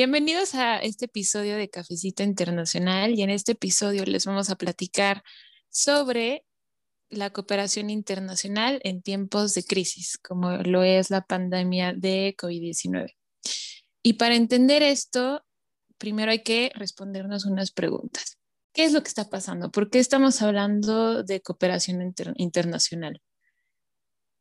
Bienvenidos a este episodio de Cafecito Internacional y en este episodio les vamos a platicar sobre la cooperación internacional en tiempos de crisis, como lo es la pandemia de COVID-19. Y para entender esto, primero hay que respondernos unas preguntas. ¿Qué es lo que está pasando? ¿Por qué estamos hablando de cooperación internacional?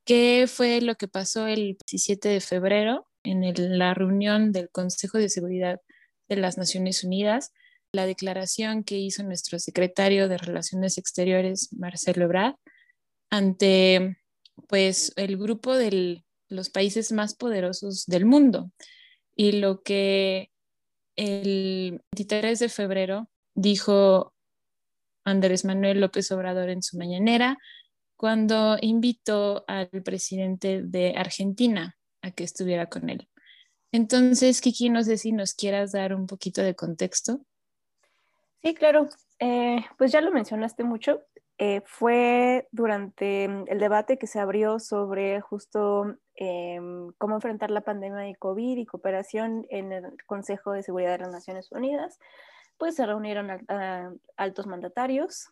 ¿Qué fue lo que pasó el 17 de febrero en la reunión del Consejo de Seguridad de las Naciones Unidas? La declaración que hizo nuestro secretario de Relaciones Exteriores, Marcelo Ebrard, ante pues el grupo de los países más poderosos del mundo. Y lo que el 23 de febrero dijo Andrés Manuel López Obrador en su mañanera cuando invitó al presidente de Argentina que estuviera con él. Entonces, Kiki, no sé si nos quieras dar un poquito de contexto. Sí, claro. Eh, pues ya lo mencionaste mucho. Eh, fue durante el debate que se abrió sobre justo em, cómo enfrentar la pandemia de COVID y cooperación en el Consejo de Seguridad de las Naciones Unidas. Pues se reunieron altos mandatarios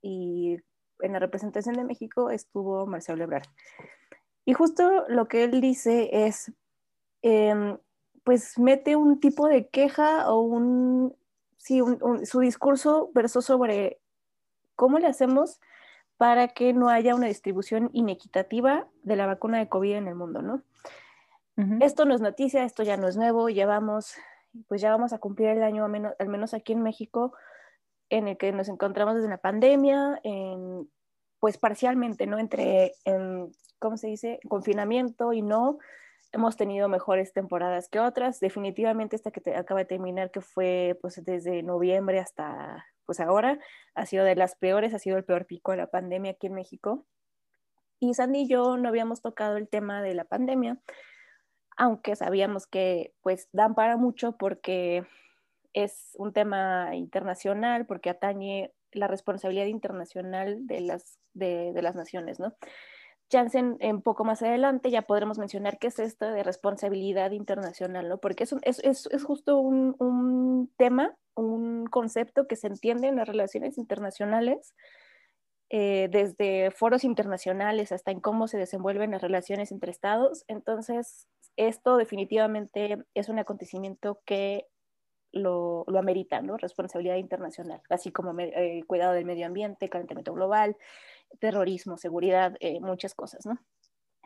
y en la representación de México estuvo Marcelo Ebrard. Y justo lo que él dice es, em, pues mete un tipo de queja o un, sí, su discurso versó sobre cómo le hacemos para que no haya una distribución inequitativa de la vacuna de COVID en el mundo, ¿no? Esto no es noticia, esto ya no es nuevo, llevamos, pues ya vamos a cumplir el año, al menos, al menos aquí en México, en el que nos encontramos desde la pandemia, en, pues parcialmente, ¿no? Entre, en, ¿cómo se dice?, confinamiento y no, hemos tenido mejores temporadas que otras. Definitivamente esta que te acaba de terminar, que fue pues desde noviembre hasta pues ahora, ha sido de las peores, ha sido el peor pico de la pandemia aquí en México. Y Sandy y yo no habíamos tocado el tema de la pandemia, aunque sabíamos que pues dan para mucho porque es un tema internacional, porque atañe la responsabilidad internacional de las, de, de las naciones, ¿no? Chance en, poco más adelante ya podremos mencionar qué es esto de responsabilidad internacional, ¿no? Porque es, un, es, es justo un, un, tema, un concepto que se entiende en las relaciones internacionales, eh, desde foros internacionales hasta en cómo se desenvuelven las relaciones entre estados. Entonces, esto definitivamente es un acontecimiento que lo, lo ¿no? Responsabilidad internacional, así como eh, cuidado del medio ambiente, calentamiento global, terrorismo, seguridad, eh, muchas cosas, ¿no?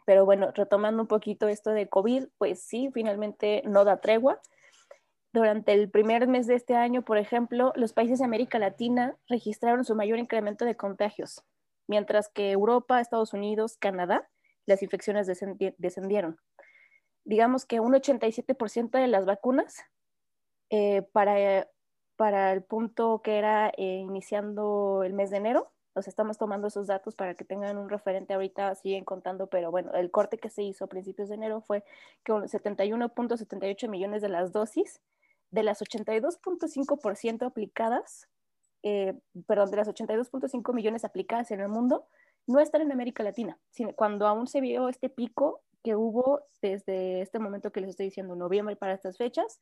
Pero bueno, retomando un poquito esto de COVID, pues sí, finalmente no da tregua. Durante el primer mes de este año, por ejemplo, los países de América Latina registraron su mayor incremento de contagios, mientras que Europa, Estados Unidos, Canadá, las infecciones descendieron. Digamos que un 87% de las vacunas eh, para, para el punto que era eh, iniciando el mes de enero, estamos tomando esos datos para que tengan un referente ahorita, siguen contando, pero bueno, el corte que se hizo a principios de enero fue que 71.78 millones de las dosis, de las 82.5% aplicadas, eh, perdón, de las 82.5 millones aplicadas en el mundo, no están en América Latina, sino cuando aún se vio este pico que hubo desde este momento que les estoy diciendo, noviembre para estas fechas,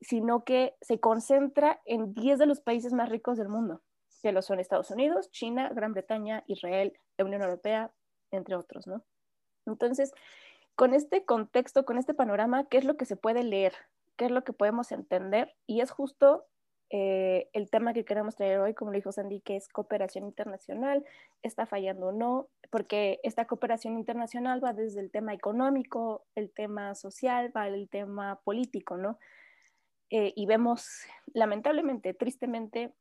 sino que se concentra en 10 de los países más ricos del mundo que lo son Estados Unidos, China, Gran Bretaña, Israel, Unión Europea, entre otros, ¿no? Entonces, con este contexto, con este panorama, ¿qué es lo que se puede leer? ¿Qué es lo que podemos entender? Y es justo eh, el tema que queremos traer hoy, como lo dijo Sandy, que es cooperación internacional, está fallando o no, porque esta cooperación internacional va desde el tema económico, el tema social, va el tema político, ¿no? Eh, y vemos, lamentablemente, tristemente,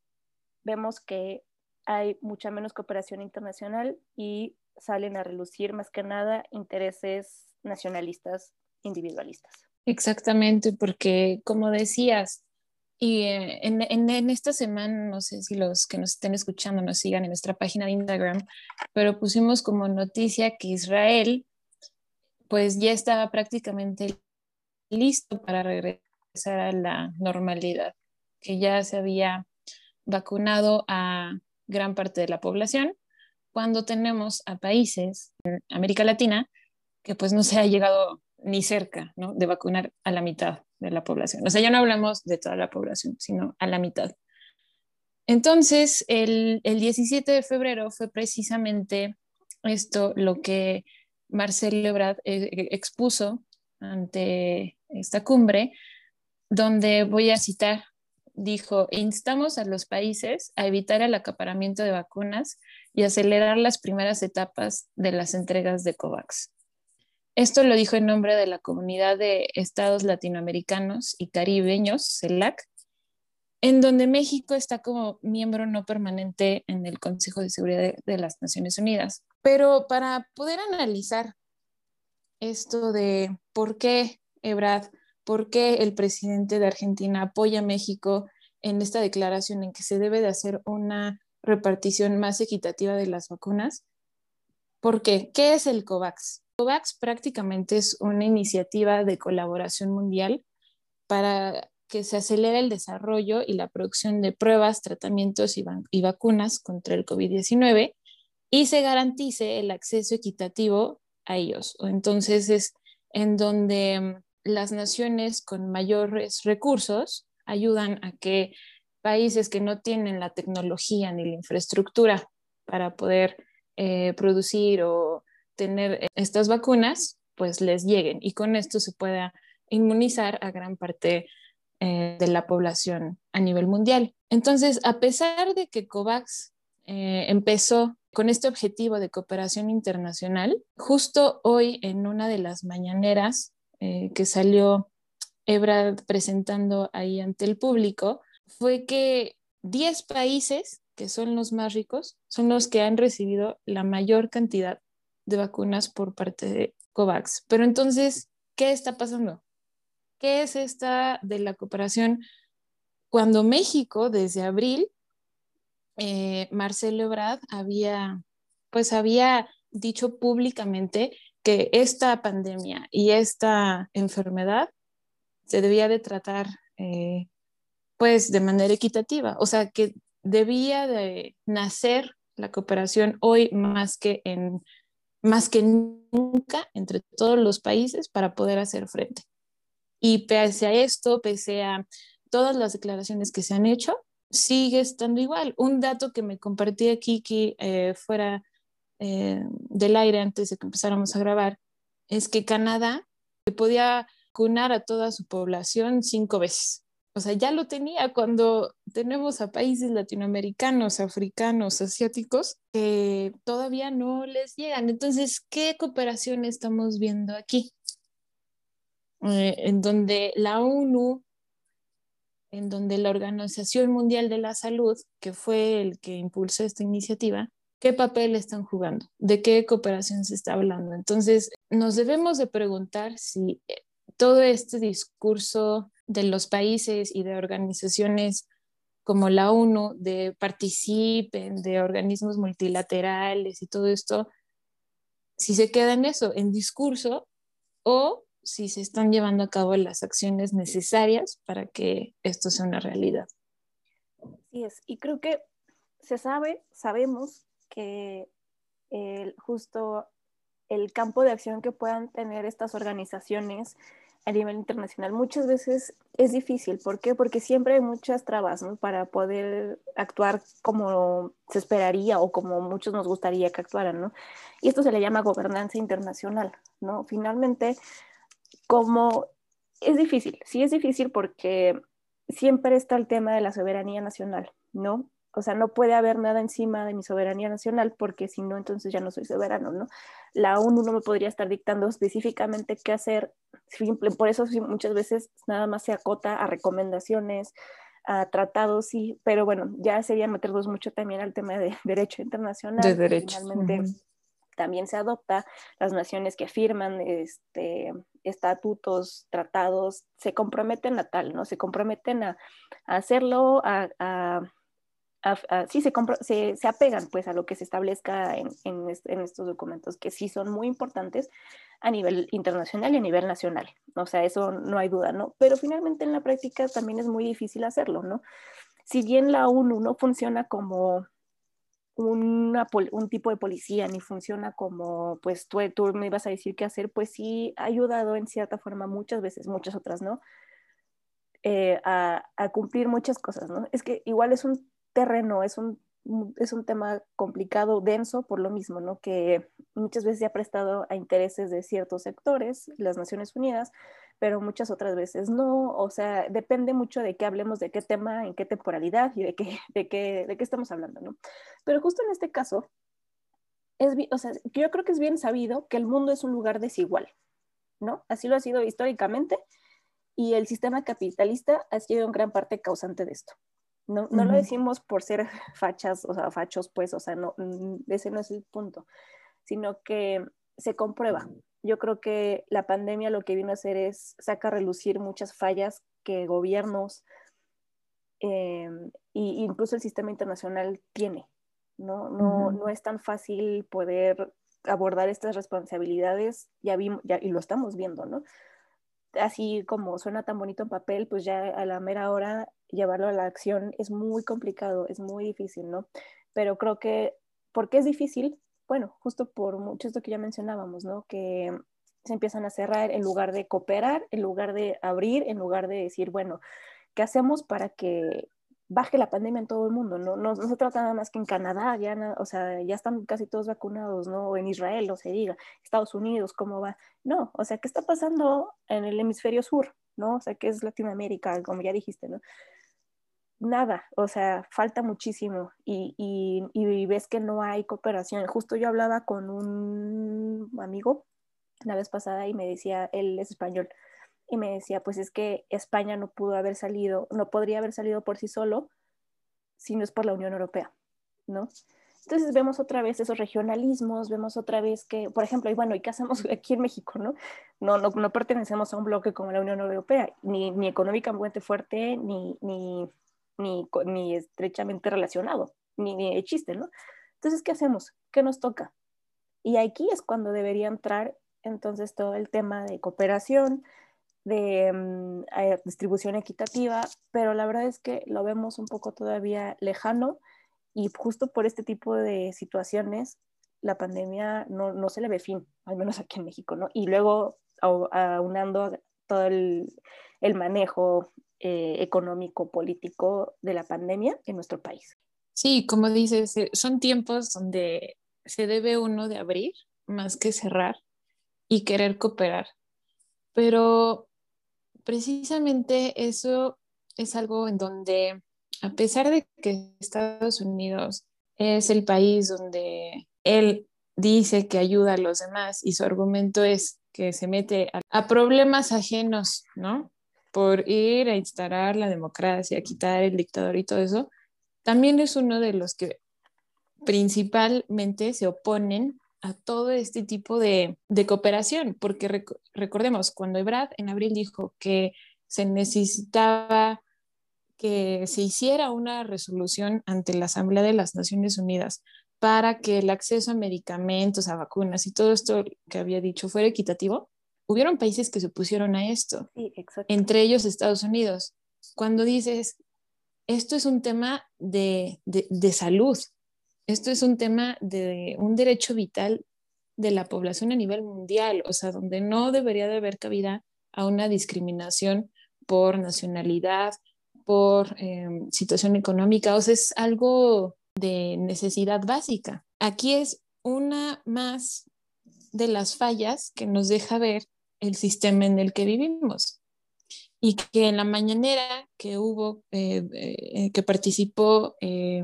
vemos que hay mucha menos cooperación internacional y salen a relucir más que nada intereses nacionalistas individualistas. Exactamente, porque como decías, y eh, en, esta semana, no sé si los que nos estén escuchando nos sigan en nuestra página de Instagram, pero pusimos como noticia que Israel pues ya estaba prácticamente listo para regresar a la normalidad, que ya se había vacunado a gran parte de la población, cuando tenemos a países América Latina que pues no se ha llegado ni cerca ¿no? de vacunar a la mitad de la población. O sea, ya no hablamos de toda la población, sino a la mitad. Entonces, el, el 17 de febrero fue precisamente esto lo que Marcelo Ebrard eh, expuso ante esta cumbre, donde voy a citar, dijo, instamos a los países a evitar el acaparamiento de vacunas y acelerar las primeras etapas de las entregas de COVAX. Esto lo dijo en nombre de la comunidad de estados latinoamericanos y caribeños, CELAC, en donde México está como miembro no permanente en el Consejo de Seguridad de, las Naciones Unidas. Pero para poder analizar esto de por qué Ebrad, por qué el presidente de Argentina apoya a México en esta declaración en que se debe de hacer una repartición más equitativa de las vacunas, ¿por qué? ¿Qué es el COVAX? COVAX prácticamente es una iniciativa de colaboración mundial para que se acelere el desarrollo y la producción de pruebas, tratamientos y, vacunas contra el COVID-19 y se garantice el acceso equitativo a ellos. Entonces es en donde las naciones con mayores recursos ayudan a que países que no tienen la tecnología ni la infraestructura para poder eh, producir o tener estas vacunas, pues les lleguen y con esto se pueda inmunizar a gran parte eh, de la población a nivel mundial. Entonces, a pesar de que COVAX eh, empezó con este objetivo de cooperación internacional, justo hoy en una de las mañaneras que salió Ebrard presentando ahí ante el público, fue que 10 países, que son los más ricos, son los que han recibido la mayor cantidad de vacunas por parte de COVAX. Pero entonces, ¿qué está pasando? ¿Qué es esta de la cooperación? Cuando México, desde abril, eh, Marcelo Ebrard había, pues había dicho públicamente que esta pandemia y esta enfermedad se debía de tratar eh, pues de manera equitativa, o sea que debía de nacer la cooperación hoy más que en más que nunca entre todos los países para poder hacer frente. Y pese a esto, pese a todas las declaraciones que se han hecho, sigue estando igual. Un dato que me compartía Kiki eh, fuera eh, del aire antes de que empezáramos a grabar es que Canadá podía vacunar a toda su población cinco veces o sea, ya lo tenía cuando tenemos a países latinoamericanos, africanos, asiáticos, que todavía no les llegan. Entonces, ¿qué cooperación estamos viendo aquí? Eh, en donde la ONU, en donde la Organización Mundial de la Salud, que fue el que impulsó esta iniciativa, ¿qué papel están jugando? ¿De qué cooperación se está hablando? Entonces, nos debemos de preguntar si eh, todo este discurso de los países y de organizaciones como la ONU, de participen, de organismos multilaterales y todo esto, si se queda en eso, en discurso, o si se están llevando a cabo las acciones necesarias para que esto sea una realidad. Sí es, y creo que se sabe, sabemos que justo el campo de acción que puedan tener estas organizaciones a nivel internacional muchas veces es difícil. ¿Por qué? Porque siempre hay muchas trabas para poder actuar como se esperaría o como muchos nos gustaría que actuaran. ¿no? Y esto se le llama gobernanza internacional. ¿no? Finalmente, como es difícil, sí es difícil porque siempre está el tema de la soberanía nacional, ¿no? O sea, no puede haber nada encima de mi soberanía nacional porque si no, entonces ya no soy soberano, ¿no? La ONU no me podría estar dictando específicamente qué hacer. Simple, por eso muchas veces nada más se acota a recomendaciones, a tratados, sí, pero bueno, ya sería meternos mucho también al tema de derecho internacional. De derecho. Finalmente, también se adopta, las naciones que firman este, estatutos, tratados, se comprometen a tal, ¿no? Se comprometen a, hacerlo, a, sí, se, se, apegan pues a lo que se establezca en, en, estos documentos, que sí son muy importantes a nivel internacional y a nivel nacional. O sea, eso no hay duda, ¿no? Pero finalmente en la práctica también es muy difícil hacerlo, ¿no? Si bien la ONU no funciona como un tipo de policía ni funciona como, pues tú, tú me ibas a decir qué hacer, pues sí ha ayudado en cierta forma muchas veces, muchas otras, ¿no? Eh, a, a, cumplir muchas cosas, ¿no? Es que igual es un terreno, es un, es un tema complicado, denso, por lo mismo, ¿no? Que muchas veces se ha prestado a intereses de ciertos sectores, las Naciones Unidas, pero muchas otras veces no, o sea, depende mucho de qué hablemos, de qué tema, en qué temporalidad y de qué, de qué, de qué estamos hablando, ¿no? Pero justo en este caso, es, o sea, yo creo que es bien sabido que el mundo es un lugar desigual, ¿no? Así lo ha sido históricamente y el sistema capitalista ha sido en gran parte causante de esto. No, no lo decimos por ser fachas, o sea, fachos, pues, o sea, no, ese no es el punto, sino que se comprueba, yo creo que la pandemia lo que vino a hacer es sacar a relucir muchas fallas que gobiernos eh, e incluso el sistema internacional tiene. ¿no? No, no es tan fácil poder abordar estas responsabilidades, ya, vimos, ya y lo estamos viendo, ¿no? Así como suena tan bonito en papel, pues ya a la mera hora llevarlo a la acción es muy complicado, es muy difícil, ¿no? Pero creo que, ¿por qué es difícil? bueno, justo por mucho esto que ya mencionábamos, ¿no? Que se empiezan a cerrar en lugar de cooperar, en lugar de abrir, en lugar de decir, bueno, ¿qué hacemos para que baje la pandemia en todo el mundo? No, no, se trata nada más que en Canadá, ya, o sea, ya están casi todos vacunados, ¿no? O en Israel, o se diga, Estados Unidos, ¿cómo va? No, o sea, ¿qué está pasando en el hemisferio sur? ¿No? O sea, ¿qué es Latinoamérica, como ya dijiste, ¿no? Nada, o sea, falta muchísimo y, y, ves que no hay cooperación. Justo yo hablaba con un amigo la vez pasada y me decía, él es español, y me decía, pues es que España no pudo haber salido, no podría haber salido por sí solo si no es por la Unión Europea, ¿no? Entonces vemos otra vez esos regionalismos, vemos otra vez que, por ejemplo, y bueno, ¿y qué hacemos aquí en México, no? No, no, no pertenecemos a un bloque como la Unión Europea, ni, ni económicamente fuerte, ni, ni ni, ni estrechamente relacionado, ni, ni de chiste, ¿no? Entonces, ¿qué hacemos? ¿Qué nos toca? Y aquí es cuando debería entrar entonces todo el tema de cooperación, de mm, eh, distribución equitativa, pero la verdad es que lo vemos un poco todavía lejano y justo por este tipo de situaciones la pandemia no, no se le ve fin, al menos aquí en México, ¿no? Y luego aunando todo el, el manejo eh, económico, político de la pandemia en nuestro país. Sí, como dices, eh, son tiempos donde se debe uno de abrir más que cerrar y querer cooperar. Pero precisamente eso es algo en donde, a pesar de que Estados Unidos es el país donde él dice que ayuda a los demás y su argumento es que se mete a, a problemas ajenos, ¿no? Por ir a instalar la democracia, quitar el dictador y todo eso, también es uno de los que principalmente se oponen a todo este tipo de, cooperación, porque recordemos, cuando Ebrard en abril dijo que se necesitaba que se hiciera una resolución ante la Asamblea de las Naciones Unidas para que el acceso a medicamentos, a vacunas y todo esto que había dicho fuera equitativo, hubieron países que se opusieron a esto, entre ellos Estados Unidos. Cuando dices, esto es un tema de, salud, esto es un tema de un derecho vital de la población a nivel mundial, o sea, donde no debería de haber cabida a una discriminación por nacionalidad, por em, situación económica, o sea, es algo de necesidad básica. Aquí es una más de las fallas que nos deja ver el sistema en el que vivimos. Y que en la mañanera que hubo, eh, eh, que participó eh,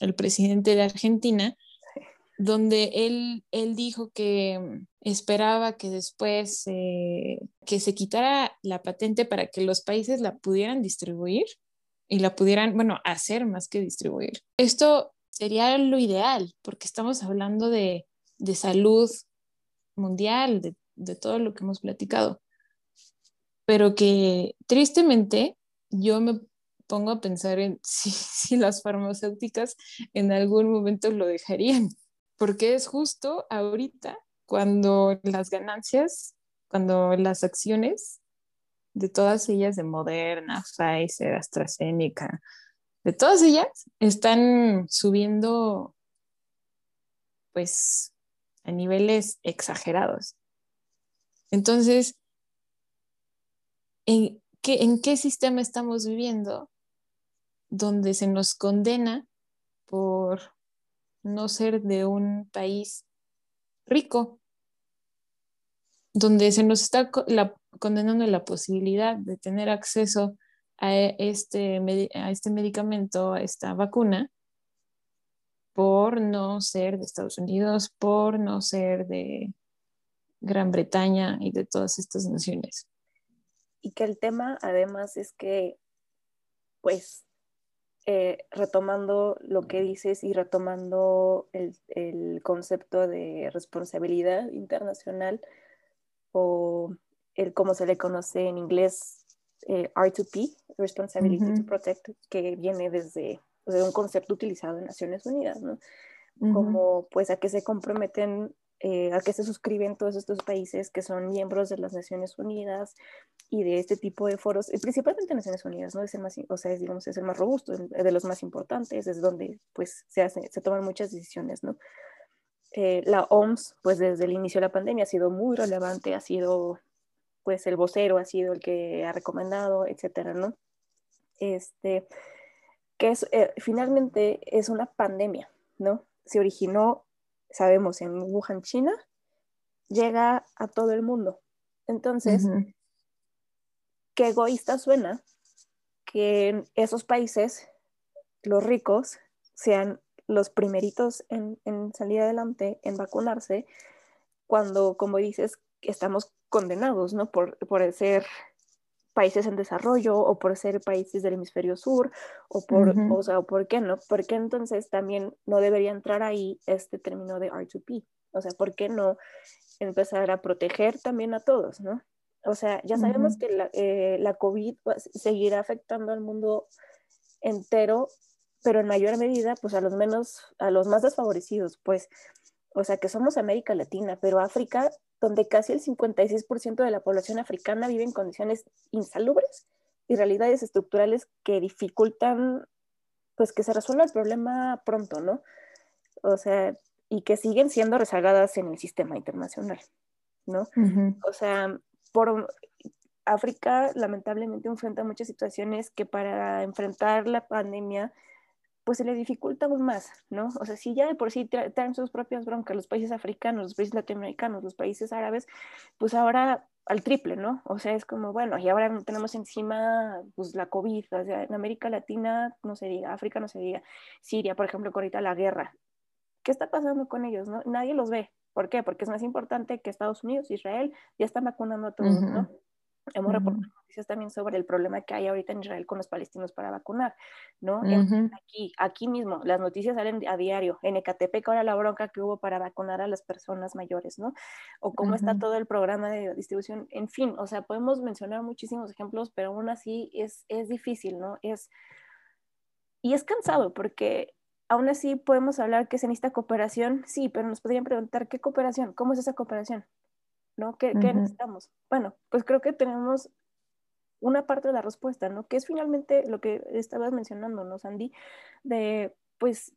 el presidente de Argentina, donde él, él dijo que esperaba que después que se quitara la patente para que los países la pudieran distribuir y la pudieran, bueno, hacer más que distribuir. Esto sería lo ideal, porque estamos hablando de de salud mundial, de, de todo lo que hemos platicado. Pero que tristemente yo me pongo a pensar en si, las farmacéuticas en algún momento lo dejarían, porque es justo ahorita cuando las ganancias, cuando las acciones de todas ellas, de Moderna, Pfizer, AstraZeneca, de todas ellas, están subiendo pues a niveles exagerados. Entonces, ¿en qué, ¿en qué sistema estamos viviendo donde se nos condena por no ser de un país rico? Donde se nos está condenando la posibilidad de tener acceso a este, a este medicamento, a esta vacuna, por no ser de Estados Unidos, por no ser de Gran Bretaña y de todas estas naciones. Y que el tema además es que, pues, eh, retomando lo que dices y retomando el, el, concepto de responsabilidad internacional o el cómo se le conoce en inglés eh, R2P, Responsibility to Protect, que viene desde de un concepto utilizado en Naciones Unidas, ¿no? Como pues a que se comprometen, eh, a que se suscriben todos estos países que son miembros de las Naciones Unidas y de este tipo de foros, principalmente Naciones Unidas, ¿no? Es el más, o sea, es, digamos, es el más robusto, de los más importantes, es donde pues se, hace, se toman muchas decisiones, ¿no? Eh, la OMS, pues desde el inicio de la pandemia ha sido muy relevante, ha sido, pues el vocero ha sido el que ha recomendado, etcétera, ¿no? Este, que es, eh, finalmente es una pandemia, ¿no? Se originó, sabemos, en Wuhan, China, llega a todo el mundo. Entonces, qué egoísta suena que en esos países, los ricos, sean los primeritos en, en salir adelante, en vacunarse, cuando, como dices, estamos condenados, ¿no? Por, por ser países en desarrollo o por ser países del hemisferio sur o por, o sea, ¿por qué no? Porque entonces también no debería entrar ahí este término de R2P. O sea, ¿por qué no empezar a proteger también a todos, no? O sea, ya sabemos que la, eh, la COVID seguirá afectando al mundo entero, pero en mayor medida, pues a los menos, a los más desfavorecidos, pues, o sea, que somos América Latina, pero África donde casi el 56% de la población africana vive en condiciones insalubres y realidades estructurales que dificultan pues que se resuelva el problema pronto, ¿no? O sea, y que siguen siendo rezagadas en el sistema internacional, ¿no? O sea, por África lamentablemente enfrenta muchas situaciones que para enfrentar la pandemia pues se le dificulta aún más, ¿no? O sea, si ya de por sí traen sus propias broncas los países africanos, los países latinoamericanos, los países árabes, pues ahora al triple, ¿no? O sea, es como, bueno, y ahora tenemos encima pues la COVID, o sea, en América Latina no se diga, África no se diga, Siria, por ejemplo, ahorita la guerra. ¿Qué está pasando con ellos, no? Nadie los ve. ¿Por qué? Porque es más importante que Estados Unidos, Israel, ya están vacunando a todos, ¿no? Hemos reportado noticias también sobre el problema que hay ahorita en Israel con los palestinos para vacunar, ¿no? aquí, aquí mismo, las noticias salen a diario. En Ecatepec ahora la bronca que hubo para vacunar a las personas mayores, ¿no? O cómo está todo el programa de distribución. En fin, o sea, podemos mencionar muchísimos ejemplos, pero aún así es, es difícil, ¿no? Es, y es cansado porque aún así podemos hablar que se necesita cooperación, sí, pero nos podrían preguntar, ¿qué cooperación? ¿Cómo es esa cooperación? ¿No? ¿Qué, necesitamos? Bueno, pues creo que tenemos una parte de la respuesta, ¿no? Que es finalmente lo que estabas mencionando, ¿no, Sandy? De, pues,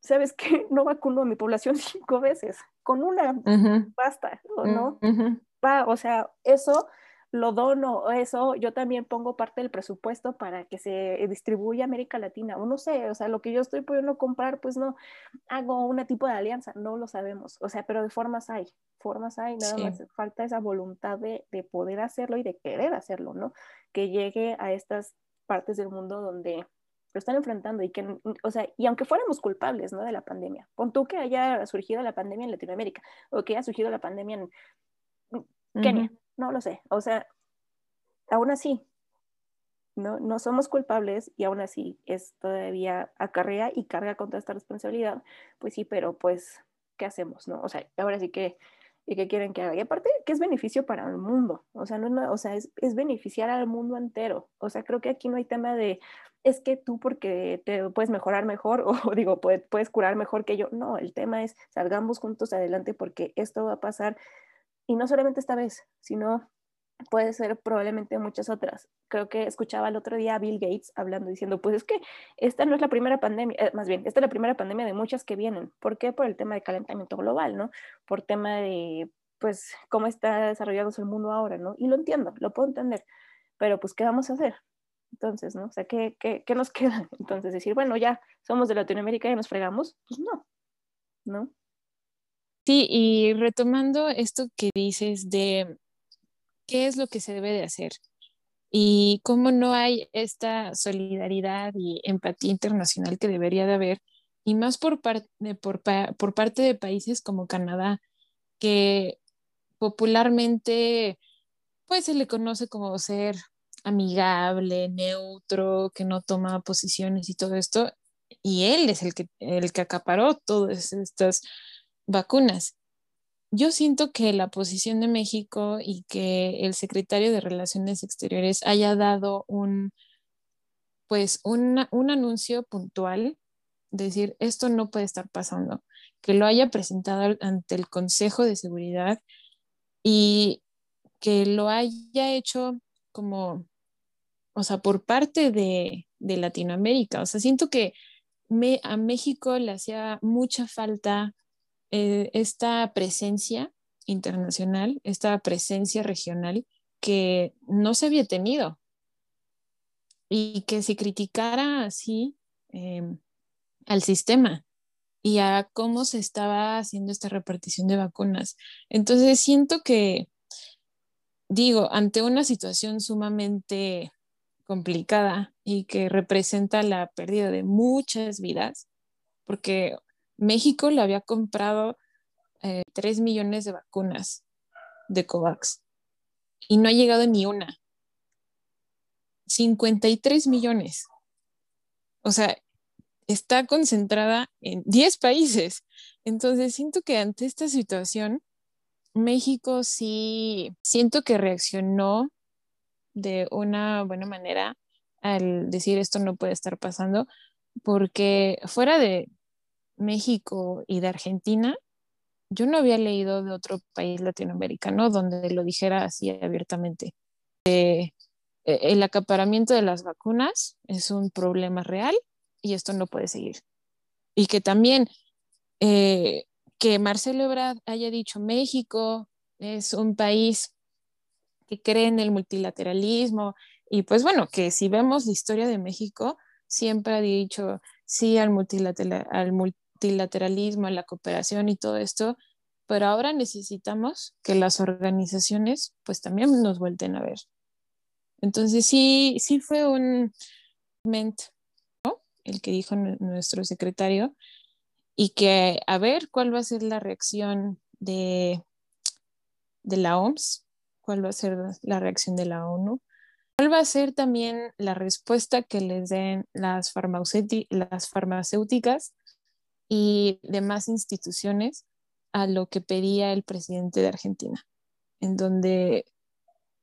¿sabes qué? No vacuno a mi población cinco veces, con una basta, ¿no? Va, o sea, eso lo dono, eso yo también pongo parte del presupuesto para que se distribuya a América Latina, o no sé, o sea, lo que yo estoy pudiendo comprar, pues no, hago un tipo de alianza, no lo sabemos, o sea, pero de formas hay, formas hay, nada más falta esa voluntad de, de, poder hacerlo y de querer hacerlo, ¿no? Que llegue a estas partes del mundo donde lo están enfrentando y que, o sea, y aunque fuéramos culpables, ¿no? De la pandemia, pon tú que haya surgido la pandemia en Latinoamérica o que haya surgido la pandemia en Kenia, no lo sé. O sea, aún así, no, no somos culpables y aún así es todavía acarrea y carga contra esta responsabilidad. Pues sí, pero pues ¿qué hacemos? ¿no? O sea, ahora sí que, ¿y qué quieren que haga? Y aparte, que es beneficio para el mundo, o sea, no, o sea es, es beneficiar al mundo entero. O sea, creo que aquí no hay tema de, es que tú porque te puedes mejorar mejor o digo, puedes curar mejor que yo. No, el tema es salgamos juntos adelante porque esto va a pasar y no solamente esta vez, sino puede ser probablemente muchas otras. Creo que escuchaba el otro día a Bill Gates hablando, diciendo, pues es que esta no es la primera pandemia, eh, más bien, esta es la primera pandemia de muchas que vienen. ¿Por qué? Por el tema de calentamiento global, ¿no? Por tema de, pues, cómo está desarrollándose el mundo ahora, ¿no? Y lo entiendo, lo puedo entender, pero pues, ¿qué vamos a hacer? Entonces, ¿no? O sea, ¿qué, qué, qué nos queda? Entonces, decir, bueno, ya somos de Latinoamérica y nos fregamos, pues no, ¿no? Sí, y retomando esto que dices de qué es lo que se debe de hacer y cómo no hay esta solidaridad y empatía internacional que debería de haber, y más por, parte por, por parte de países como Canadá, que popularmente pues se le conoce como ser amigable, neutro, que no toma posiciones y todo esto, y él es el que, el que acaparó todas estas vacunas. Yo siento que la posición de México y que el secretario de Relaciones Exteriores haya dado un, pues, un anuncio puntual, decir, esto no puede estar pasando, que lo haya presentado ante el Consejo de Seguridad y que lo haya hecho como, o sea, por parte de, de Latinoamérica. O sea, siento que a México le hacía mucha falta eh, esta presencia internacional, esta presencia regional que no se había tenido y que se criticara así em, al sistema y a cómo se estaba haciendo esta repartición de vacunas. Entonces siento que, digo, ante una situación sumamente complicada y que representa la pérdida de muchas vidas, porque México le había comprado eh, 3 millones de vacunas de COVAX y no ha llegado ni una. 53 millones. O sea, está concentrada en 10 países. Entonces, siento que ante esta situación, México sí, siento que reaccionó de una buena manera al decir esto no puede estar pasando, porque fuera de, México y de Argentina, yo no había leído de otro país latinoamericano donde lo dijera así abiertamente. Eh, el acaparamiento de las vacunas es un problema real y esto no puede seguir. Y que también eh, que Marcelo Ebrard haya dicho México es un país que cree en el multilateralismo y pues bueno, que si vemos la historia de México, siempre ha dicho sí al, multilateral, al multilateralismo, la cooperación y todo esto, pero ahora necesitamos que las organizaciones pues también nos vuelten a ver. Entonces sí, sí fue un momento, el que dijo nuestro secretario, y que a ver cuál va a ser la reacción de, de la OMS, cuál va a ser la reacción de la ONU, cuál va a ser también la respuesta que les den las, las farmacéuticas y demás instituciones a lo que pedía el presidente de Argentina, en donde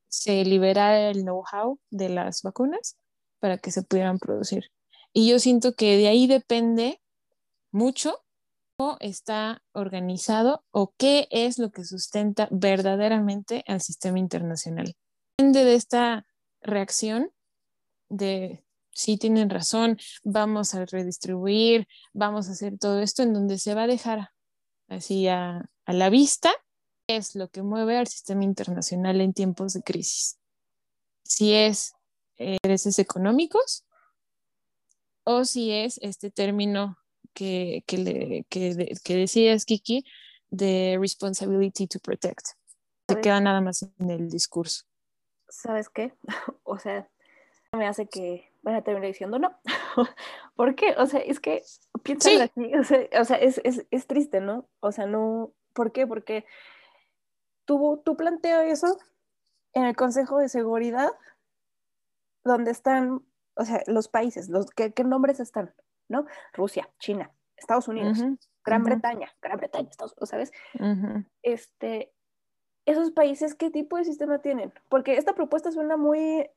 se liberara el know-how de las vacunas para que se pudieran producir. Y yo siento que de ahí depende mucho cómo está organizado o qué es lo que sustenta verdaderamente al sistema internacional. Depende de esta reacción de sí tienen razón, vamos a redistribuir, vamos a hacer todo esto en donde se va a dejar así a, la vista es lo que mueve al sistema internacional en tiempos de crisis. Si es eh, intereses económicos o si es este término que, que, le, que, que decías, Kiki, de responsibility to protect. Se queda nada más en el discurso. ¿Sabes qué? o sea, me hace que van a terminar diciendo no. ¿Por qué? O sea, es que piensan así, o sea, es, es, es, triste, ¿no? O sea, no, ¿por qué? Porque tú, tú planteas eso en el Consejo de Seguridad, donde están, o sea, los países, los, ¿qué, qué nombres están? ¿No? Rusia, China, Estados Unidos. Gran Bretaña, Gran Bretaña, Estados Unidos, ¿sabes? Este, esos países, ¿qué tipo de sistema tienen? Porque esta propuesta suena muy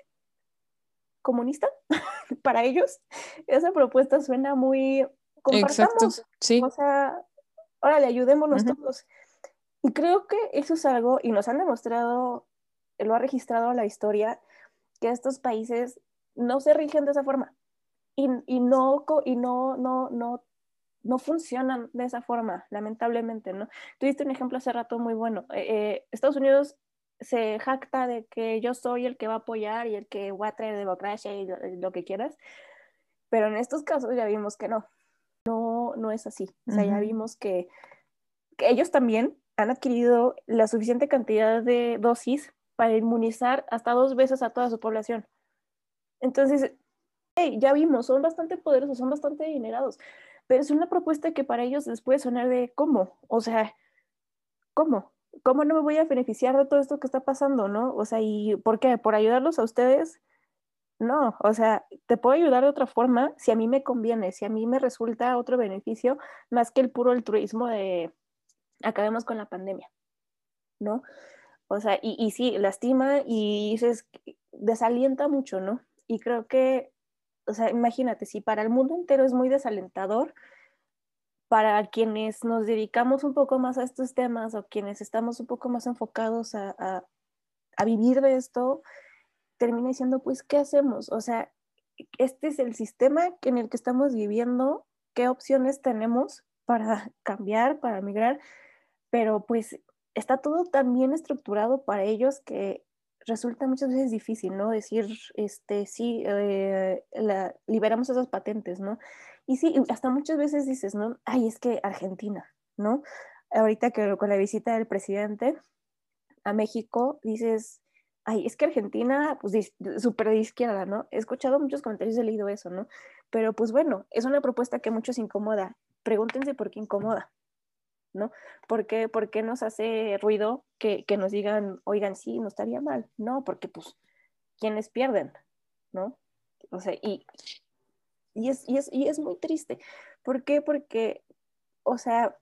comunista para ellos. Esa propuesta suena muy compartamos. Sí. O sea, órale, ayudémonos todos. Y creo que eso es algo, y nos han demostrado, lo ha registrado la historia, que estos países no se rigen de esa forma y, y, no, y no, no, no, no funcionan de esa forma, lamentablemente, ¿no? Tuviste un ejemplo hace rato muy bueno. Eh, eh, Estados Unidos se jacta de que yo soy el que va a apoyar y el que va a traer democracia y lo, que quieras, pero en estos casos ya vimos que no, no, no es así. O sea, ya vimos que, que ellos también han adquirido la suficiente cantidad de dosis para inmunizar hasta dos veces a toda su población. Entonces, ya vimos, son bastante poderosos, son bastante adinerados, pero es una propuesta que para ellos les puede sonar de cómo, o sea, ¿cómo? ¿Cómo no me voy a beneficiar de todo esto que está pasando, no? O sea, ¿y por qué? ¿Por ayudarlos a ustedes? No, o sea, te puedo ayudar de otra forma si a mí me conviene, si a mí me resulta otro beneficio más que el puro altruismo de acabemos con la pandemia, ¿no? O sea, y, y sí, lastima y dices, desalienta mucho, ¿no? Y creo que, o sea, imagínate, si para el mundo entero es muy desalentador, para quienes nos dedicamos un poco más a estos temas o quienes estamos un poco más enfocados a, a, a vivir de esto, termina diciendo, pues, ¿qué hacemos? O sea, este es el sistema en el que estamos viviendo, ¿qué opciones tenemos para cambiar, para migrar? Pero pues está todo tan bien estructurado para ellos que resulta muchas veces difícil, ¿no? Decir, este, sí, eh, la, liberamos esas patentes, ¿no? Y sí, hasta muchas veces dices, ¿no? Ay, es que Argentina, ¿no? Ahorita que con la visita del presidente a México, dices, ay, es que Argentina, pues súper de izquierda, ¿no? He escuchado muchos comentarios, he leído eso, ¿no? Pero pues bueno, es una propuesta que a muchos incomoda. Pregúntense por qué incomoda, ¿no? ¿Por qué, nos hace ruido que, nos digan, oigan, sí, no estaría mal? No, porque pues, ¿quiénes pierden? ¿No? O sea, y, y, es, y, es, y es muy triste. ¿Por qué? Porque, o sea,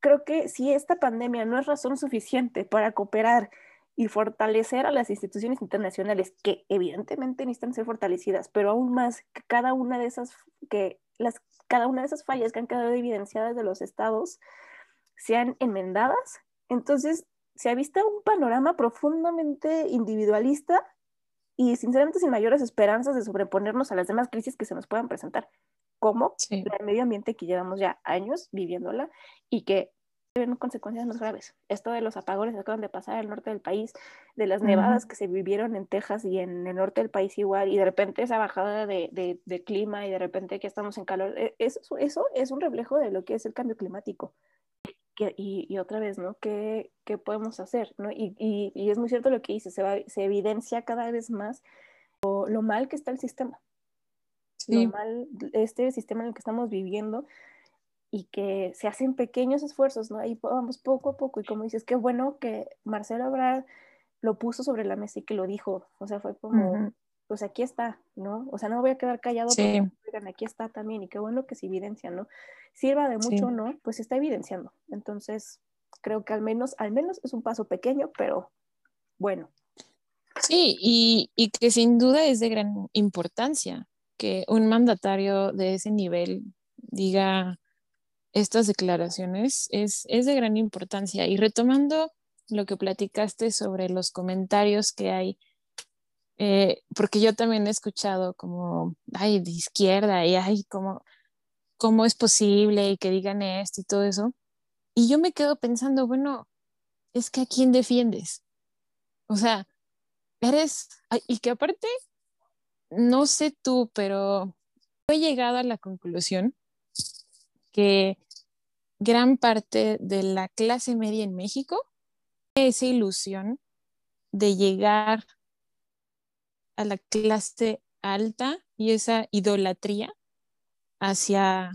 creo que si esta pandemia no es razón suficiente para cooperar y fortalecer a las instituciones internacionales que evidentemente necesitan ser fortalecidas, pero aún más que cada una de esas que las cada una de esas fallas que han quedado evidenciadas de los estados sean enmendadas. Entonces, se ha visto un panorama profundamente individualista y sinceramente sin mayores esperanzas de sobreponernos a las demás crisis que se nos puedan presentar, como el medio ambiente que llevamos ya años viviéndola y que tienen consecuencias más graves. Esto de los apagones que acaban de pasar el norte del país, de las nevadas que se vivieron en Texas y en el norte del país igual, y de repente esa bajada de, de, clima y de repente que estamos en calor, e, eso, eso es un reflejo de lo que es el cambio climático y, otra vez, ¿no? ¿Qué, qué podemos hacer? ¿no? Y, y, y, es muy cierto lo que dice, se, va, se evidencia cada vez más lo, lo, mal que está el sistema, lo mal, este sistema en el que estamos viviendo y que se hacen pequeños esfuerzos, ¿no? Ahí vamos poco a poco y como dices, qué bueno que Marcelo Abrad lo puso sobre la mesa y que lo dijo, o sea, fue como, pues aquí está, ¿no? O sea, no me voy a quedar callado porque aquí está también y qué bueno que se evidencia, ¿no? Sirva de mucho o no, pues se está evidenciando. Entonces, creo que al menos, al menos es un paso pequeño, pero bueno. Sí, y, y que sin duda es de gran importancia que un mandatario de ese nivel diga estas declaraciones, es, es de gran importancia. Y retomando lo que platicaste sobre los comentarios que hay eh, porque yo también he escuchado como, ay, de izquierda, y ay, ¿cómo, ¿cómo es posible y que digan esto y todo eso? Y yo me quedo pensando, bueno, es que a quién defiendes. O sea, eres, y que aparte, no sé tú, pero he llegado a la conclusión que gran parte de la clase media en México esa ilusión de llegar a la clase alta y esa idolatría hacia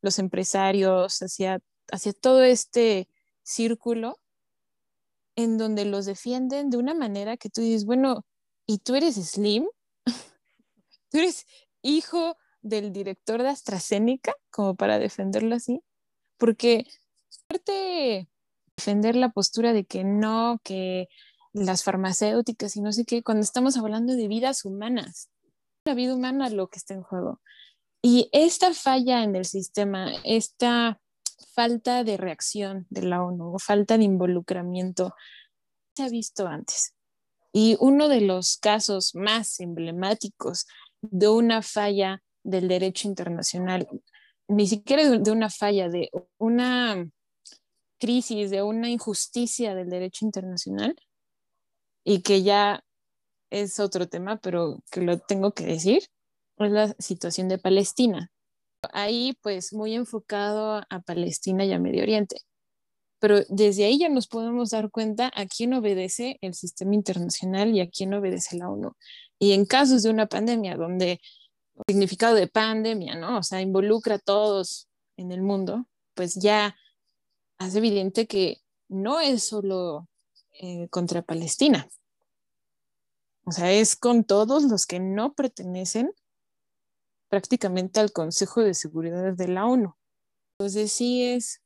los empresarios, hacia, hacia todo este círculo en donde los defienden de una manera que tú dices, bueno, ¿y tú eres Slim? ¿Tú eres hijo del director de AstraZeneca como para defenderlo así? porque defender la postura de que no, que las farmacéuticas y no sé qué, cuando estamos hablando de vidas humanas, la vida humana lo que está en juego. Y esta falla en el sistema, esta falta de reacción de la ONU, falta de involucramiento, se ha visto antes. Y uno de los casos más emblemáticos de una falla del derecho internacional, ni siquiera de una falla, de una crisis, de una injusticia del derecho internacional, y que ya es otro tema, pero que lo tengo que decir, es la situación de Palestina. Ahí pues muy enfocado a Palestina y a Medio Oriente. Pero desde ahí ya nos podemos dar cuenta a quién obedece el sistema internacional y a quién obedece la ONU. Y en casos de una pandemia, donde el significado de pandemia, ¿no? O sea, involucra a todos en el mundo, pues ya hace evidente que no es solo eh, contra Palestina. O sea, es con todos los que no pertenecen prácticamente al Consejo de Seguridad de la ONU. Entonces sí es,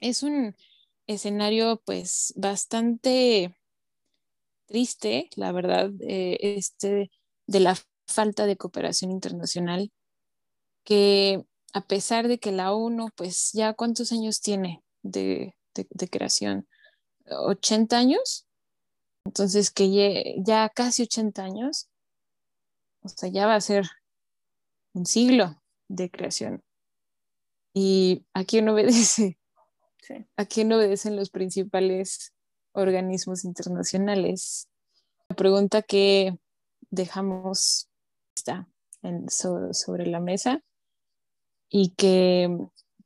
es un escenario pues bastante triste, la verdad, este, de la falta de cooperación internacional, que a pesar de que la ONU pues ya cuántos años tiene de, de, creación, 80 años, entonces que ya casi 80 años, o sea, ya va a ser un siglo de creación. ¿Y a quién obedece? ¿A quién obedecen los principales organismos internacionales? La pregunta que dejamos está sobre, la mesa y que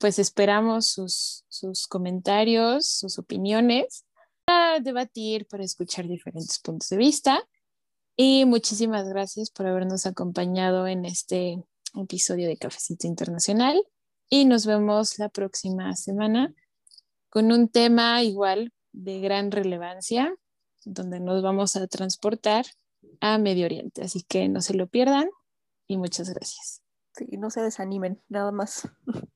pues esperamos sus, sus comentarios, sus opiniones para debatir, para escuchar diferentes puntos de vista. Y muchísimas gracias por habernos acompañado en este episodio de Cafecito Internacional y nos vemos la próxima semana con un tema igual de gran relevancia, donde nos vamos a transportar a Medio Oriente. Así que no se lo pierdan y muchas gracias. Sí, no se desanimen, nada más.